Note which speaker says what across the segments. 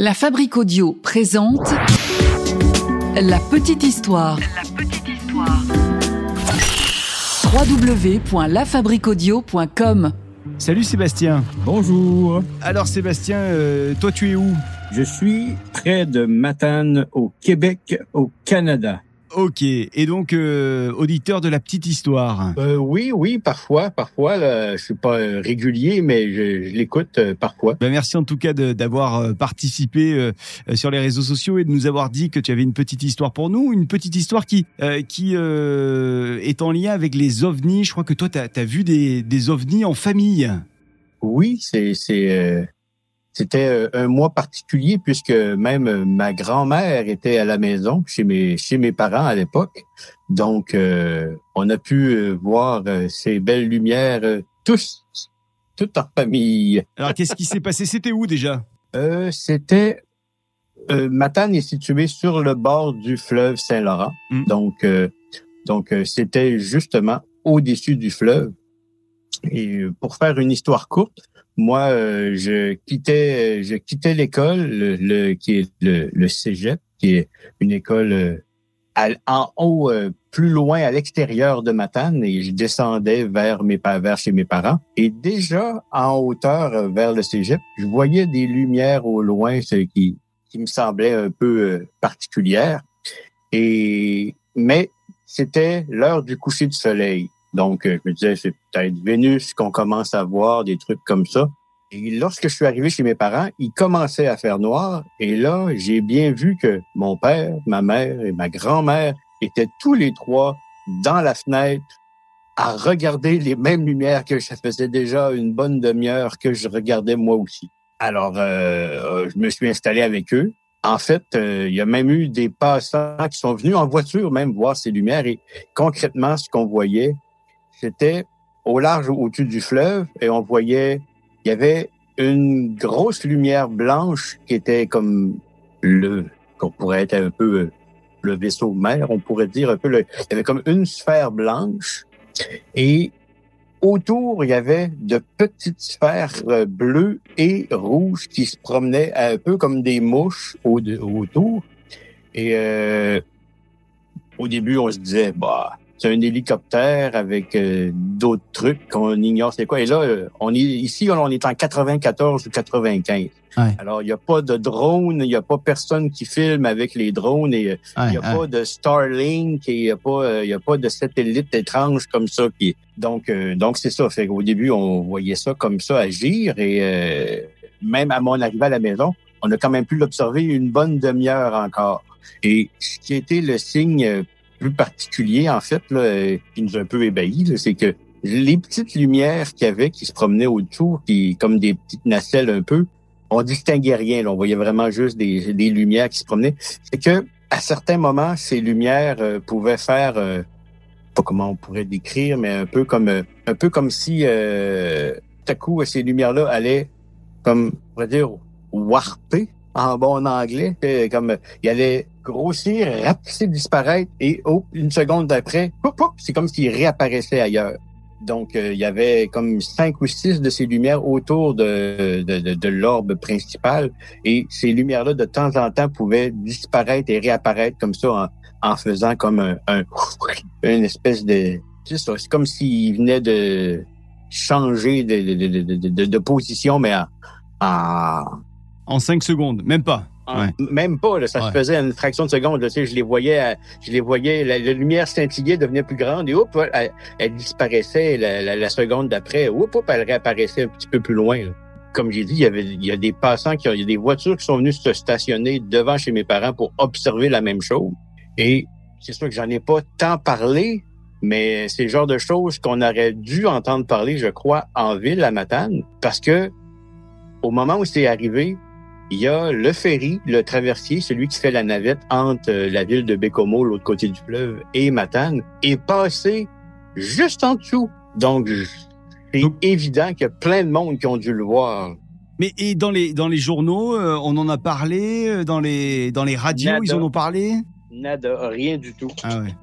Speaker 1: La Fabrique Audio présente La Petite Histoire.
Speaker 2: La petite histoire.
Speaker 1: www.lafabriqueaudio.com
Speaker 3: Salut Sébastien.
Speaker 4: Bonjour.
Speaker 3: Alors Sébastien, euh, toi tu es où?
Speaker 4: Je suis près de Matane, au Québec, au Canada.
Speaker 3: Ok, et donc euh, auditeur de la petite histoire.
Speaker 4: Euh, oui, oui, parfois, parfois. Là, je suis pas euh, régulier, mais je, je l'écoute euh, parfois.
Speaker 3: Ben, merci en tout cas de- d'avoir euh, participé euh, sur les réseaux sociaux et de nous avoir dit que tu avais une petite histoire pour nous, une petite histoire qui euh, qui euh, est en lien avec les ovnis. Je crois que toi tu as, vu des, des ovnis en famille.
Speaker 4: Oui, c'est, c'est, euh, c'était euh, un mois particulier puisque même euh, ma grand-mère était à la maison chez mes, chez mes parents à l'époque. Donc, euh, on a pu voir ces belles lumières tous, tout en famille.
Speaker 3: Alors qu'est-ce qui s'est passé? C'était où déjà?
Speaker 4: Euh, c'était euh, Matane est située sur le bord du fleuve Saint-Laurent.
Speaker 3: Mm.
Speaker 4: Donc euh, donc c'était justement au-dessus du fleuve. Et pour faire une histoire courte, moi euh, je quittais je quittais l'école le, le- qui est le, le cégep qui est une école euh, à- en haut euh, plus loin à l'extérieur de Matane et je descendais vers mes vers chez mes parents et déjà en hauteur euh, vers le cégep, je voyais des lumières au loin ce qui qui me semblait un peu euh, particulière et mais c'était l'heure du coucher du soleil. Donc euh, je me disais c'est peut-être Vénus qu'on commence à voir des trucs comme ça. Et lorsque je suis arrivé chez mes parents, il commençait à faire noir. Et là, j'ai bien vu que mon père, ma mère et ma grand-mère étaient tous les trois dans la fenêtre à regarder les mêmes lumières que ça faisait déjà une bonne demi-heure que je regardais moi aussi. Alors, euh, je me suis installé avec eux. En fait, euh, il y a même eu des passants qui sont venus en voiture même voir ces lumières. Et concrètement, ce qu'on voyait, c'était au large au-dessus du fleuve et on voyait, il y avait une grosse lumière blanche qui était comme le, qu'on pourrait être un peu euh, le vaisseau mère, on pourrait dire un peu le, il y avait comme une sphère blanche et autour, il y avait de petites sphères euh, bleues et rouges qui se promenaient un peu comme des mouches au autour. Et euh, au début, on se disait, bah, c'est un hélicoptère avec euh, d'autres trucs qu'on ignore c'est quoi. Et là, euh, on est ici, on est en 94 ou 95.
Speaker 3: Ouais.
Speaker 4: Alors, il n'y a pas de drone, il n'y a pas personne qui filme avec les drones et euh, il n'y a pas de Starlink et il n'y a pas euh, il a pas de satellite étrange comme ça qui donc euh, donc c'est ça fait qu'au début on voyait ça comme ça agir et euh, même à mon arrivée à la maison on a quand même pu l'observer une bonne demi-heure encore et ce qui était le signe plus particulier en fait là euh, qui nous a un peu ébahis c'est que les petites lumières qu'il y avait qui se promenaient autour qui comme des petites nacelles un peu on distinguait rien là, on voyait vraiment juste des, des lumières qui se promenaient. C'est que à certains moments, ces lumières euh, pouvaient faire, euh, pas comment on pourrait décrire, mais un peu comme, euh, un peu comme si, euh, tout à coup, ces lumières-là allaient, comme, on pourrait dire, warper en bon anglais, comme, il allait grossir, rapetisser, disparaître, et oh, une seconde d'après, c'est comme s'il réapparaissait ailleurs. Donc, euh, il y avait comme cinq ou six de ces lumières autour de, de, l'orbe principal. Et ces lumières-là, de temps en temps, pouvaient disparaître et réapparaître comme ça en, faisant comme un, un- une espèce de... C'est comme s'ils venaient de changer de, position, mais en... en-
Speaker 3: 5 secondes, même pas.
Speaker 4: En-
Speaker 3: Ouais.
Speaker 4: Même pas, là, ça
Speaker 3: Ouais.
Speaker 4: se faisait une fraction de seconde. Là, tu sais, je les voyais, à- je les voyais, la, la lumière scintillait, devenait plus grande et hop, elle, elle disparaissait la, la, la seconde d'après. Hop, hop, elle réapparaissait un petit peu plus loin. là. Comme j'ai dit, il y avait, il y a des passants qui ont, il y a des voitures qui sont venues se stationner devant chez mes parents pour observer la même chose. Et c'est sûr que j'en ai pas tant parlé, mais c'est le genre de choses qu'on aurait dû entendre parler, je crois, en ville à Matane, parce que au moment où c'est arrivé, il y a le ferry, le traversier, celui qui fait la navette entre euh, la ville de Bécomo, l'autre côté du fleuve, et Matane, est passé juste en dessous. Donc, c'est évident qu'il y a plein de monde qui ont dû le voir.
Speaker 3: Mais et dans les dans les journaux, euh, on en a parlé, euh, dans les dans les radios,
Speaker 4: Nada.
Speaker 3: ils en ont parlé?
Speaker 4: Nada, rien du tout.
Speaker 3: Ah ouais.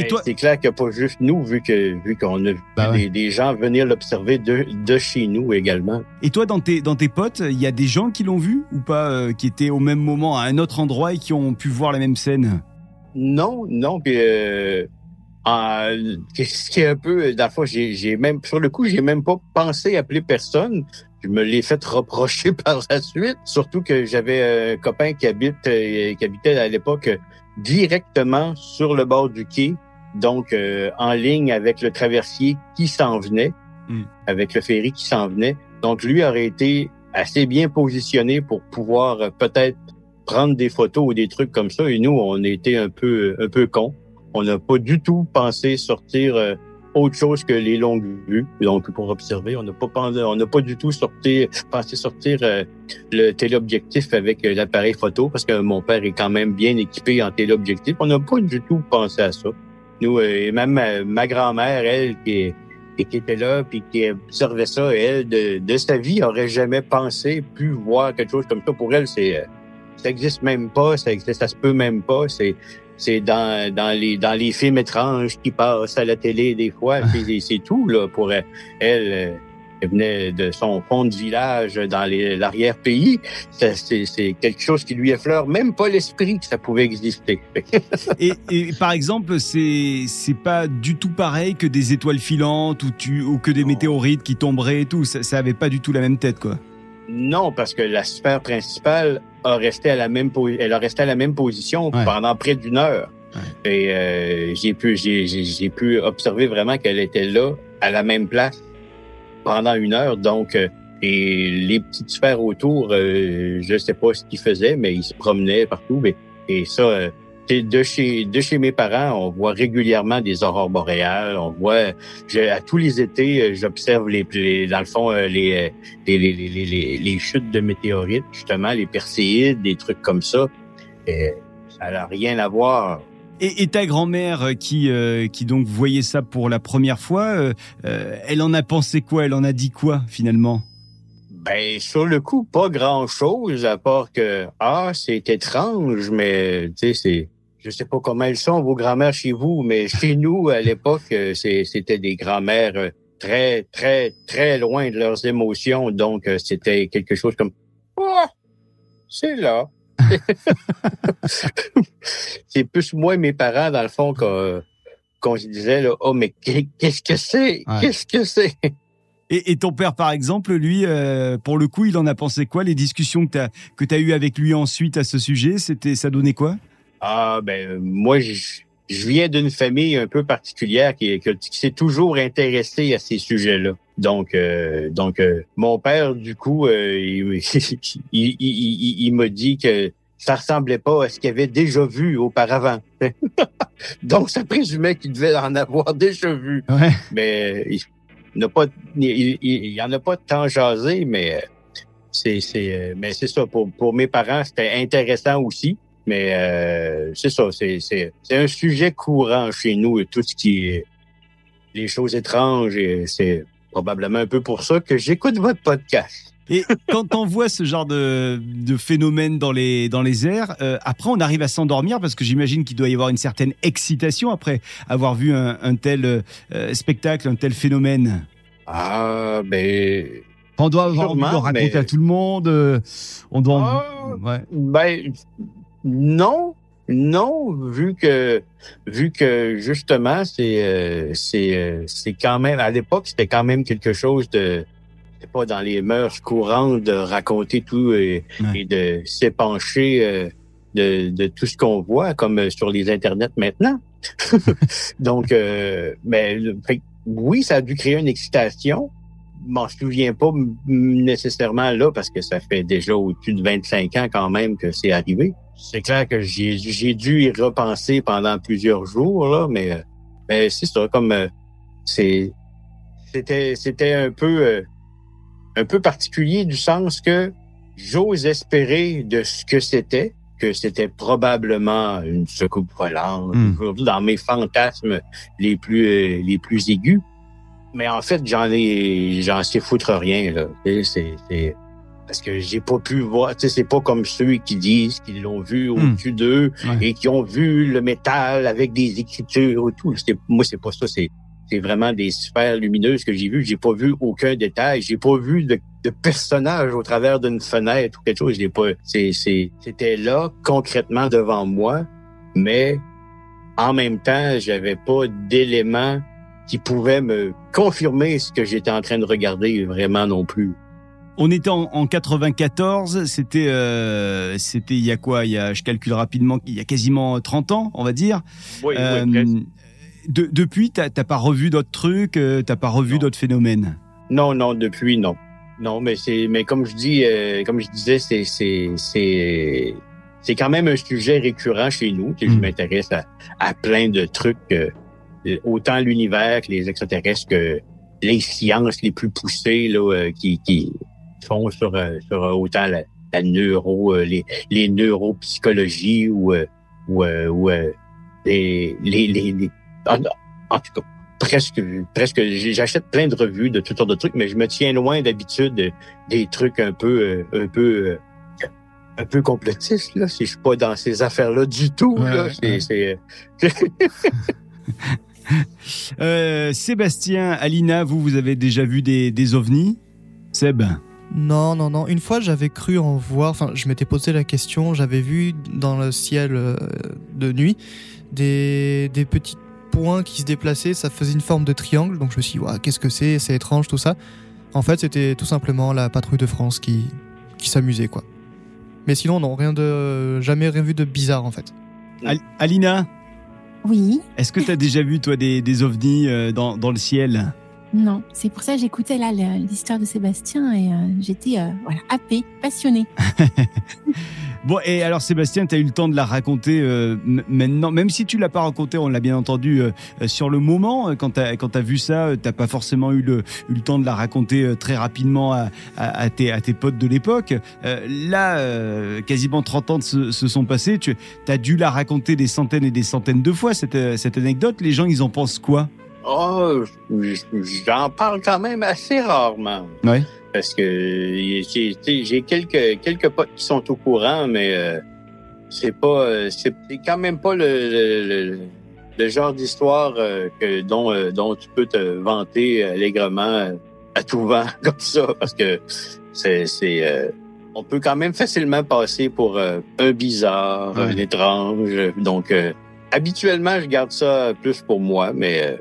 Speaker 3: Et toi,
Speaker 4: c'est clair que pas juste nous, vu que vu qu'on a vu
Speaker 3: Bah ouais.
Speaker 4: des, des gens venir l'observer de, de chez nous également.
Speaker 3: et toi dans tes dans tes potes, il y a des gens qui l'ont vu ou pas, euh, qui étaient au même moment à un autre endroit et qui ont pu voir la même scène?
Speaker 4: Non, non, puis euh, ce qui est un peu, dans la fois, j'ai j'ai même sur le coup, j'ai même pas pensé appeler personne. Je me l'ai fait reprocher par la suite, surtout que j'avais un copain qui habite, euh, qui habitait à l'époque euh, directement sur le bord du quai, donc euh, en ligne avec le traversier qui s'en venait,
Speaker 3: Mm.
Speaker 4: avec le ferry qui s'en venait. Donc lui aurait été assez bien positionné pour pouvoir euh, peut-être prendre des photos ou des trucs comme ça. Et nous, on était un peu un peu cons. On n'a pas du tout pensé sortir euh, autre chose que les longues vues. Donc pour observer, on n'a pas pensé, on n'a pas du tout sorti, pensé sortir euh, le téléobjectif avec euh, l'appareil photo parce que mon père est quand même bien équipé en téléobjectif. On n'a pas du tout pensé à ça. Nous, euh, et même ma, ma grand-mère, elle, qui, qui était là puis qui observait ça, elle, de, de sa vie, aurait jamais pensé, pu voir quelque chose comme ça. Pour elle, c'est euh, ça existe même pas, ça ça se peut même pas. C'est c'est dans dans les dans les films étranges qui passent à la télé des fois. c'est tout là pour elle. Elle, elle venait de son fond de village dans l'arrière-pays. Ça, C'est c'est quelque chose qui lui effleure même pas l'esprit que ça pouvait exister.
Speaker 3: Et, et par exemple, c'est c'est pas du tout pareil que des étoiles filantes ou tu ou que des météorites qui tomberaient et tout. Ça, ça avait pas du tout la même tête quoi.
Speaker 4: Non, parce que la sphère principale a resté à la même po- elle a resté à la même position
Speaker 3: Ouais.
Speaker 4: pendant près d'une heure. Et euh, j'ai pu j'ai pu observer vraiment qu'elle était là à la même place pendant une heure. Donc euh, et les petites sphères autour, euh, je sais pas ce qu'ils faisaient, mais ils se promenaient partout. Mais, et ça, de chez de chez mes parents, on voit régulièrement des aurores boréales. On voit je- à tous les étés, euh, j'observe les, les- dans le fond euh, les, euh, les, les, les, les, chutes de météorites, justement, les perséides, des trucs comme ça. Et ça n'a rien à voir.
Speaker 3: Et, et ta grand-mère qui euh, qui donc voyait ça pour la première fois, euh, euh, elle en a pensé quoi? Elle en a dit quoi finalement?
Speaker 4: Ben, sur le coup, pas grand chose, à part que, ah, c'est étrange, mais, tu sais, c'est, je sais pas comment elles sont, vos grand-mères chez vous, mais chez nous, à l'époque, euh, c'était des grand-mères euh, très, très, très loin de leurs émotions, donc euh, c'était quelque chose comme, ah, c'est là. c'est plus moi et mes parents, dans le fond, qu'on qu'on se disait, là, oh, mais qu'est-ce que c'est?
Speaker 3: Ouais.
Speaker 4: Qu'est-ce que c'est?
Speaker 3: et, et ton père par exemple, lui, euh, pour le coup, il en a pensé quoi Les discussions que t'as que t'as eues avec lui ensuite à ce sujet, c'était ça donnait quoi?
Speaker 4: Ah ben moi je, je viens d'une famille un peu particulière qui, qui, qui s'est toujours intéressée à ces sujets-là. Donc euh, donc euh, mon père du coup euh, il, il, il, il- il m'a dit que ça ressemblait pas à ce qu'il avait déjà vu auparavant. donc ça présumait qu'il devait en avoir déjà vu.
Speaker 3: Ouais.
Speaker 4: Mais il n'a pas il, il, il y en a pas tant jasé mais c'est c'est mais c'est ça pour pour mes parents c'était intéressant aussi. Mais euh, c'est ça, c'est, c'est, c'est un sujet courant chez nous, tout ce qui est les choses étranges, et c'est probablement un peu pour ça que j'écoute votre podcast.
Speaker 3: Et quand on voit ce genre de, de phénomène dans les, dans les airs, euh, après on arrive à s'endormir parce que j'imagine qu'il doit y avoir une certaine excitation après avoir vu un, un tel euh, spectacle, un tel phénomène.
Speaker 4: Ah, ben,
Speaker 3: On doit avoir envie de
Speaker 4: Sûrement,
Speaker 3: le raconter
Speaker 4: mais-
Speaker 3: à tout le monde. euh, on doit.
Speaker 4: Ah.
Speaker 3: Ouais.
Speaker 4: ben, non, non, vu que, vu que justement, c'est, euh, c'est, euh, c'est quand même, à l'époque, c'était quand même quelque chose de, pas dans les mœurs courantes de raconter tout et,
Speaker 3: Ouais.
Speaker 4: et de s'épancher euh, de, de tout ce qu'on voit, comme sur les internets maintenant. Donc, euh, mais fait que oui, ça a dû créer une excitation. Je m'en souviens pas nécessairement là parce que ça fait déjà au-dessus de 25 ans quand même que c'est arrivé. C'est clair que j'ai dû y repenser pendant plusieurs jours là, mais euh, mais c'est ça comme euh, c'est c'était c'était un peu euh, un peu particulier du sens que j'ose espérer de ce que c'était que c'était probablement une secoupe volante aujourd'hui dans mes fantasmes les plus euh, les plus aigus mais en fait j'en ai j'en sais foutre rien là C'est- c'est c'est parce que j'ai pas pu voir. Tu sais, c'est pas comme ceux qui disent qu'ils l'ont vu
Speaker 3: Hmm.
Speaker 4: au-dessus d'eux
Speaker 3: Ouais.
Speaker 4: et qui ont vu le métal avec des écritures et tout. Moi, c'est pas ça. C'est c'est vraiment des sphères lumineuses que j'ai vues. J'ai pas vu aucun détail. J'ai pas vu de, de personnage au travers d'une fenêtre ou quelque chose. J'ai pas. C'est c'est c'était là concrètement devant moi, mais en même temps, j'avais pas d'éléments qui pouvaient me confirmer ce que j'étais en train de regarder vraiment non plus.
Speaker 3: On était en, en 94, c'était euh, c'était il y a quoi? Il y a je calcule rapidement il y a quasiment 30 ans, on va dire.
Speaker 4: Oui,
Speaker 3: Euh,
Speaker 4: oui,
Speaker 3: de- depuis t'as pas revu d'autres trucs, euh, t'as pas revu d'autres phénomènes?
Speaker 4: Non, non, depuis non. Non, mais c'est, mais comme je dis, euh, comme je disais, c'est, c'est, c'est, c'est quand même un sujet récurrent chez nous. Sais, Je
Speaker 3: Mm.
Speaker 4: m'intéresse à, à plein de trucs, euh, autant l'univers que les extraterrestres que les sciences les plus poussées là, euh, qui, qui font sur, euh, sur euh, autant la, la neuro, euh, les, les neuropsychologies ou, euh, ou, euh, ou euh, les, les, les, les- en, en tout cas presque presque j'achète plein de revues de toutes sortes de trucs mais je me tiens loin d'habitude de- des trucs un peu euh, un peu euh, un peu complotistes là si je suis pas dans ces affaires là du tout
Speaker 3: Ouais,
Speaker 4: là.
Speaker 3: Ouais,
Speaker 4: c'est
Speaker 3: Euh, Sébastien, Alina, vous vous avez déjà vu des, des ovnis? Seb?
Speaker 2: Non, non, non. Une fois, j'avais cru en voir. Enfin, je m'étais posé la question. J'avais vu dans le ciel euh, de nuit des, des petits points qui se déplaçaient. Ça faisait une forme de triangle. Donc, je me suis dit, qu'est-ce que c'est? C'est étrange, tout ça. En fait, c'était tout simplement la patrouille de France qui, qui s'amusait, quoi. Mais sinon, non, rien de. Jamais rien vu de bizarre, en fait.
Speaker 3: Al- Alina,
Speaker 5: Oui,
Speaker 3: est-ce que t'as déjà vu toi des, des ovnis euh, dans, dans le ciel?
Speaker 5: Non. C'est pour ça que j'écoutais là l'histoire de Sébastien et euh, j'étais euh, voilà, happée, passionnée.
Speaker 3: Bon, et alors Sébastien, tu as eu le temps de la raconter euh, maintenant, même si tu l'as pas raconté, on l'a bien entendu euh, euh, sur le moment, euh, quand tu as, quand as vu ça, euh, t'as pas forcément eu le, eu le temps de la raconter euh, très rapidement à, à, à tes, à tes potes de l'époque. Euh, là, euh, quasiment 30 ans se, se sont passés, tu as dû la raconter des centaines et des centaines de fois, cette, cette anecdote. Les gens, ils en pensent quoi?
Speaker 4: Oh, j'en parle quand même assez rarement
Speaker 3: Ouais.
Speaker 4: Parce que j'ai quelques quelques potes qui sont au courant mais euh, c'est pas euh, c'est quand même pas le le, le- le genre d'histoire euh, que dont euh, dont tu peux te vanter allègrement euh, à tout vent comme ça parce que c'est c'est euh, on peut quand même facilement passer pour un bizarre,
Speaker 3: Ouais.
Speaker 4: un étrange. Donc euh, habituellement je garde ça plus pour moi mais euh,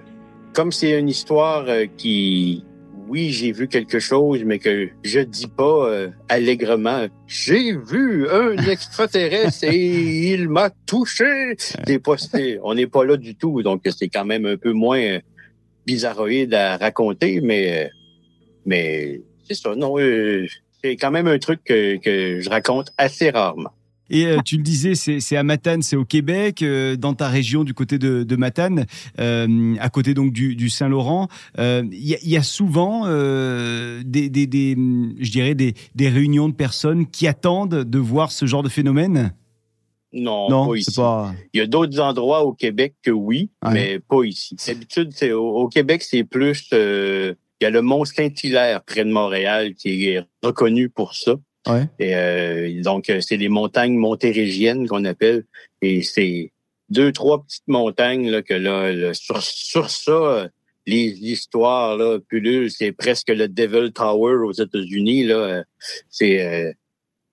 Speaker 4: comme c'est une histoire qui oui, j'ai vu quelque chose, mais que je dis pas euh, allègrement. J'ai vu un extraterrestre et il m'a touché. Pas, c'est- on n'est pas là du tout, donc c'est quand même un peu moins euh, bizarroïde à raconter, mais euh, mais c'est ça. Non, euh, c'est quand même un truc que, que je raconte assez rarement.
Speaker 3: Et euh, tu le disais, c'est à Matane, c'est au Québec, euh, dans ta région du côté de, de Matane, euh, à côté donc du, du Saint-Laurent. Il y, a, il y a souvent des, des, des, je dirais des, des réunions de personnes qui attendent de voir ce genre de phénomène?
Speaker 4: Non,
Speaker 3: non,
Speaker 4: pas ici.
Speaker 3: pas.
Speaker 4: Il y a d'autres endroits au Québec que oui, mais pas ici. D'habitude, au, au Québec, c'est plus. il y a le mont Saint-Hilaire près de Montréal qui est reconnu pour ça.
Speaker 3: Ouais.
Speaker 4: Et euh, donc, euh, c'est les montagnes montérégiennes qu'on appelle. Et c'est deux, trois petites montagnes là, que là, là, sur, sur ça, les l'histoire là, pullule, c'est presque le Devil Tower aux États-Unis. Là, c'est euh,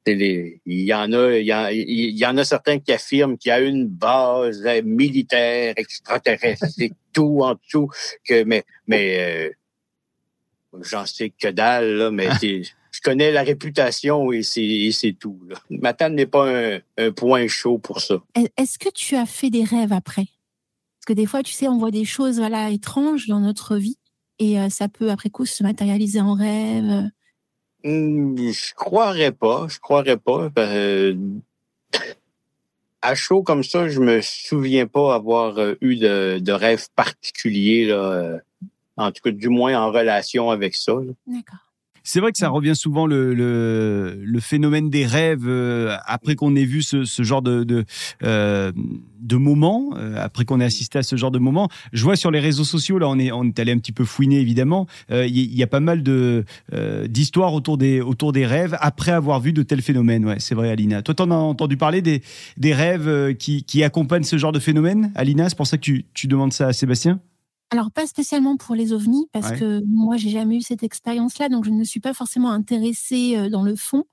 Speaker 4: c'est les, il y en a, il y en, il y en a certains qui affirment qu'il y a une base militaire extraterrestre et tout en dessous. Que, mais, mais euh, j'en sais que dalle là, mais c'est- je connais la réputation et c'est, tout. Là. Matane n'est pas un, un point chaud pour ça.
Speaker 5: Est- Est-ce que tu as fait des rêves après? Parce que des fois, tu sais, on voit des choses voilà étranges dans notre vie et euh, ça peut après coup se matérialiser en rêve.
Speaker 4: Hum, Je croirais pas, je croirais pas. Euh, à chaud comme ça, je me souviens pas avoir euh, eu de, de rêve particulier là. euh, en tout cas, du moins en relation avec ça.
Speaker 5: D'accord.
Speaker 3: C'est vrai que ça revient souvent le, le, le phénomène des rêves euh, après qu'on ait vu ce, ce genre de de, euh, de moments, euh, après qu'on ait assisté à ce genre de moments. Je vois sur les réseaux sociaux là, on est on est allé un petit peu fouiner évidemment. Il y, y, a pas mal de d'histoires autour des autour des rêves après avoir vu de tels phénomènes. Ouais, c'est vrai, Alina. Toi, t'en as entendu parler des des rêves qui qui accompagnent ce genre de phénomène, Alina? C'est pour ça que tu tu demandes ça à Sébastien?
Speaker 5: Alors pas spécialement pour les ovnis parce
Speaker 3: Ouais.
Speaker 5: que moi j'ai jamais eu cette expérience-là, donc je ne me suis pas forcément intéressée euh, dans le fond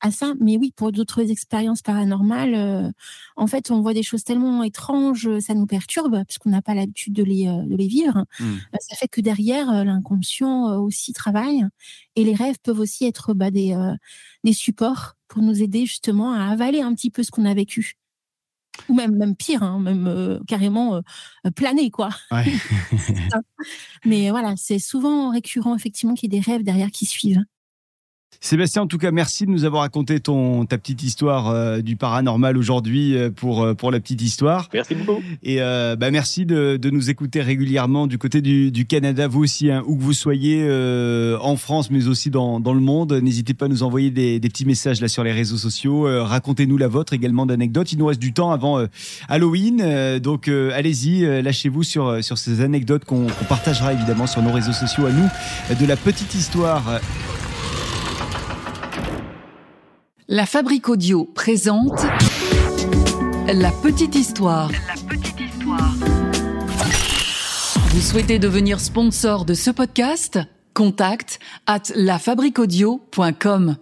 Speaker 5: à ça. Mais oui, pour d'autres expériences paranormales, euh, en fait, on voit des choses tellement étranges, euh, ça nous perturbe puisqu'on n'a pas l'habitude de les euh, de les vivre.
Speaker 3: Mm.
Speaker 5: Euh, Ça fait que derrière l'inconscient euh, aussi travaille et les rêves peuvent aussi être bah, des euh, des supports pour nous aider justement à avaler un petit peu ce qu'on a vécu. Ou même même pire, hein, même euh, carrément euh, planer quoi.
Speaker 3: Ouais.
Speaker 5: Mais voilà, c'est souvent récurrent effectivement qu'il y ait des rêves derrière qui suivent.
Speaker 3: Sébastien, en tout cas, merci de nous avoir raconté ton ta petite histoire euh, du paranormal aujourd'hui euh, pour euh, pour la petite histoire.
Speaker 6: Merci beaucoup.
Speaker 3: Et euh, bah merci de, de nous écouter régulièrement du côté du, du Canada, vous aussi, hein, où que vous soyez euh, en France, mais aussi dans, dans le monde. N'hésitez pas à nous envoyer des, des petits messages là sur les réseaux sociaux. Euh, Racontez-nous la vôtre également d'anecdotes. Il nous reste du temps avant Halloween, euh, donc euh, allez-y, lâchez-vous sur sur ces anecdotes qu'on partagera évidemment sur nos réseaux sociaux à nous de la petite histoire.
Speaker 1: La Fabrique Audio présente La Petite Histoire. Vous souhaitez devenir sponsor de ce podcast? Contact à lafabriquaudio.com.